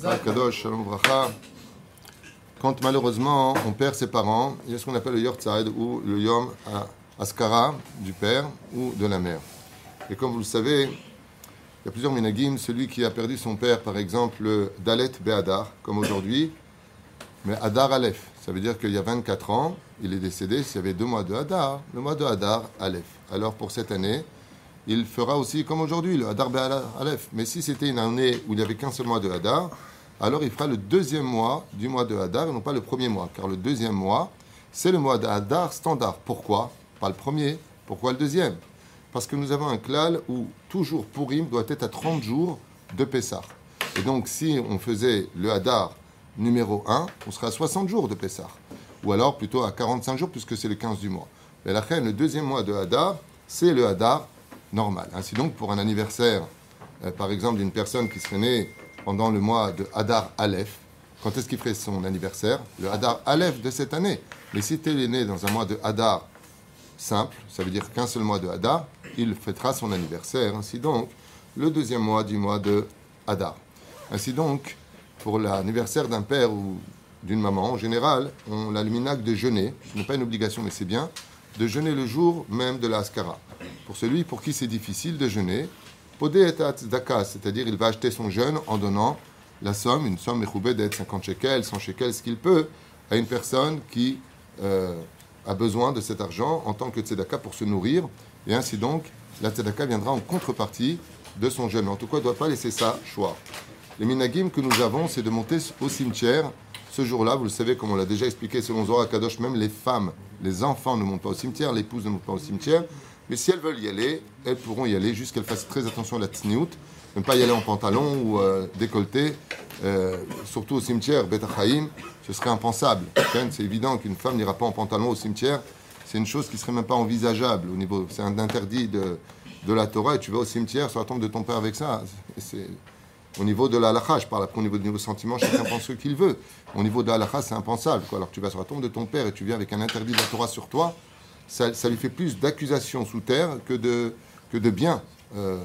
Kadosh, Shalom Bracha. Quand malheureusement on perd ses parents, il y a ce qu'on appelle le Yortzeit ou le Yom Askara du père ou de la mère. Et comme vous le savez, il y a plusieurs minagim. Celui qui a perdu son père, par exemple, le Dalet Be'adar, comme aujourd'hui, mais Adar Aleph. Ça veut dire qu'il y a 24 ans, il est décédé s'il y avait deux mois de Hadar, le mois de Hadar Aleph. Alors pour cette année, il fera aussi comme aujourd'hui, le Hadar Aleph. Mais si c'était une année où il n'y avait qu'un seul mois de Hadar, alors il fera le deuxième mois du mois de Hadar et non pas le premier mois. Car le deuxième mois, c'est le mois de Hadar standard. Pourquoi? Pas le premier. Pourquoi le deuxième? Parce que nous avons un klal où toujours Purim doit être à 30 jours de Pessah. Et donc si on faisait le Hadar numéro 1, on sera à 60 jours de Pessah. Ou alors plutôt à 45 jours puisque c'est le 15 du mois. Mais la reine, le deuxième mois de Hadar, c'est le Hadar normal. Ainsi donc, pour un anniversaire, euh, par exemple, d'une personne qui serait née pendant le mois de Hadar Aleph, quand est-ce qu'il ferait son anniversaire? Le Hadar Aleph de cette année. Mais si tu es né dans un mois de Hadar simple, ça veut dire qu'un seul mois de Hadar, il fêtera son anniversaire. Ainsi donc, le deuxième mois du mois de Hadar. Ainsi donc, pour l'anniversaire d'un père ou d'une maman, en général, on a le de jeûner. Ce n'est pas une obligation, mais c'est bien, de jeûner le jour même de la Askara. Pour celui pour qui c'est difficile de jeûner, c'est-à-dire il va acheter son jeûne en donnant la somme, une somme d'être 50 shekels, 100 shekels, ce qu'il peut, à une personne qui euh, a besoin de cet argent en tant que tzedaka pour se nourrir. Et ainsi donc, la tzedaka viendra en contrepartie de son jeûne. En tout cas, il ne doit pas laisser ça choix. Les minagim que nous avons, c'est de monter au cimetière. Ce jour-là, vous le savez, comme on l'a déjà expliqué selon Zohar Kadosh, même les femmes, les enfants ne montent pas au cimetière, l'épouse ne monte pas au cimetière. Mais si elles veulent y aller, elles pourront y aller, juste qu'elles fassent très attention à la tsniout, ne pas y aller en pantalon ou euh, décolleté, euh, surtout au cimetière, Bet ce serait impensable. C'est évident qu'une femme n'ira pas en pantalon au cimetière, c'est une chose qui serait même pas envisageable au niveau, c'est un interdit de, de la Torah et tu vas au cimetière sur la tombe de ton père avec ça. C'est au niveau de la je parle après au niveau du niveau sentiment, chacun pense ce qu'il veut. Au niveau de la c'est impensable. Quoi. Alors tu vas sur la tombe de ton père et tu viens avec un interdit de la Torah sur toi, ça, lui fait plus d'accusations sous terre que de, que de bien euh,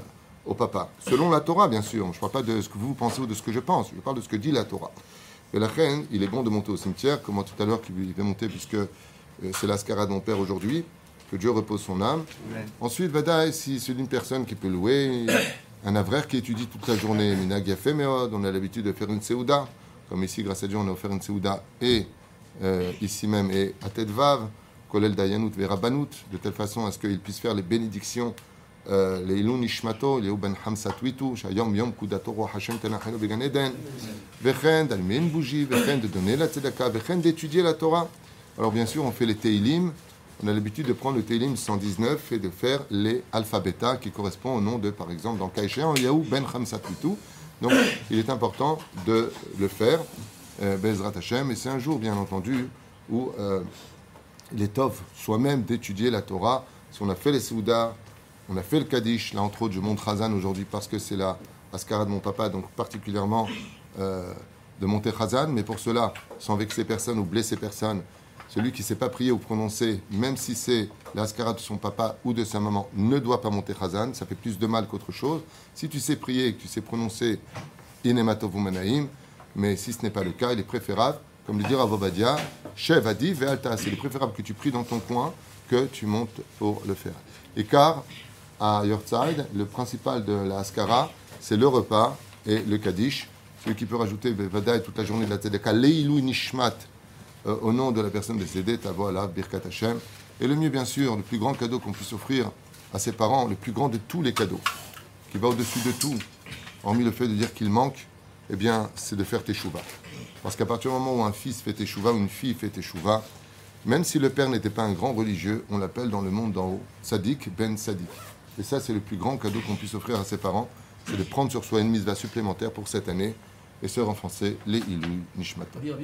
au papa. Selon la Torah, bien sûr. Je ne parle pas de ce que vous pensez ou de ce que je pense. Je parle de ce que dit la Torah. Et la reine, il est bon de monter au cimetière, comme moi tout à l'heure, qui va monter, puisque euh, c'est l'ascara de mon père aujourd'hui. Que Dieu repose son âme. Ensuite, Vadaï, si c'est une personne qui peut louer, un avraire qui étudie toute la journée, Minag on a l'habitude de faire une Seouda, comme ici, grâce à Dieu, on a offert une Seouda, et euh, ici même, et à tête vave, Kolel de telle façon à ce qu'il puisse faire les bénédictions, euh, les Ilun Nishmato, les Uben Hamsat Witu, Shayom Yom Kudato Roi Hashem Tenachenu Began Eden, Vechen, d'allumer une bougie, Vechen, de donner la Tzedaka, Vechen, d'étudier la Torah. Alors bien sûr, on fait les Teilim, on a l'habitude de prendre le Télim 119 et de faire les alphabétas qui correspondent au nom de, par exemple, dans Kaïchéan, Yaou Ben Khamsatwitu. Donc, il est important de le faire, euh, Bezrat Hashem, et c'est un jour, bien entendu, où euh, est soi-même d'étudier la Torah. Si on a fait les Soudas, on a fait le Kaddish, là, entre autres, je montre Hazan aujourd'hui parce que c'est la Ascara de mon papa, donc particulièrement euh, de monter Hazan, mais pour cela, sans vexer personne ou blesser personne, celui qui ne sait pas prier ou prononcer, même si c'est l'ascara de son papa ou de sa maman, ne doit pas monter Khazan. Ça fait plus de mal qu'autre chose. Si tu sais prier et que tu sais prononcer Inematovu mais si ce n'est pas le cas, il est préférable, comme le dit Ravobadia, Shev Adi Ve'alta. C'est préférable que tu pries dans ton coin que tu montes pour le faire. Et car, à Yortzide, le principal de la Askara, c'est le repas et le Kaddish. Celui qui peut rajouter Vada toute la journée de la Tzedeka, Leilu Nishmat, euh, au nom de la personne décédée, ta voilà, Birkat Hashem. Et le mieux, bien sûr, le plus grand cadeau qu'on puisse offrir à ses parents, le plus grand de tous les cadeaux, qui va au-dessus de tout, hormis le fait de dire qu'il manque, eh bien, c'est de faire teshuva. Parce qu'à partir du moment où un fils fait teshuva ou une fille fait teshuva, même si le père n'était pas un grand religieux, on l'appelle dans le monde d'en haut Sadik ben Sadik. Et ça, c'est le plus grand cadeau qu'on puisse offrir à ses parents, c'est de prendre sur soi une mise supplémentaire pour cette année et se renforcer les Ilu Nishmata.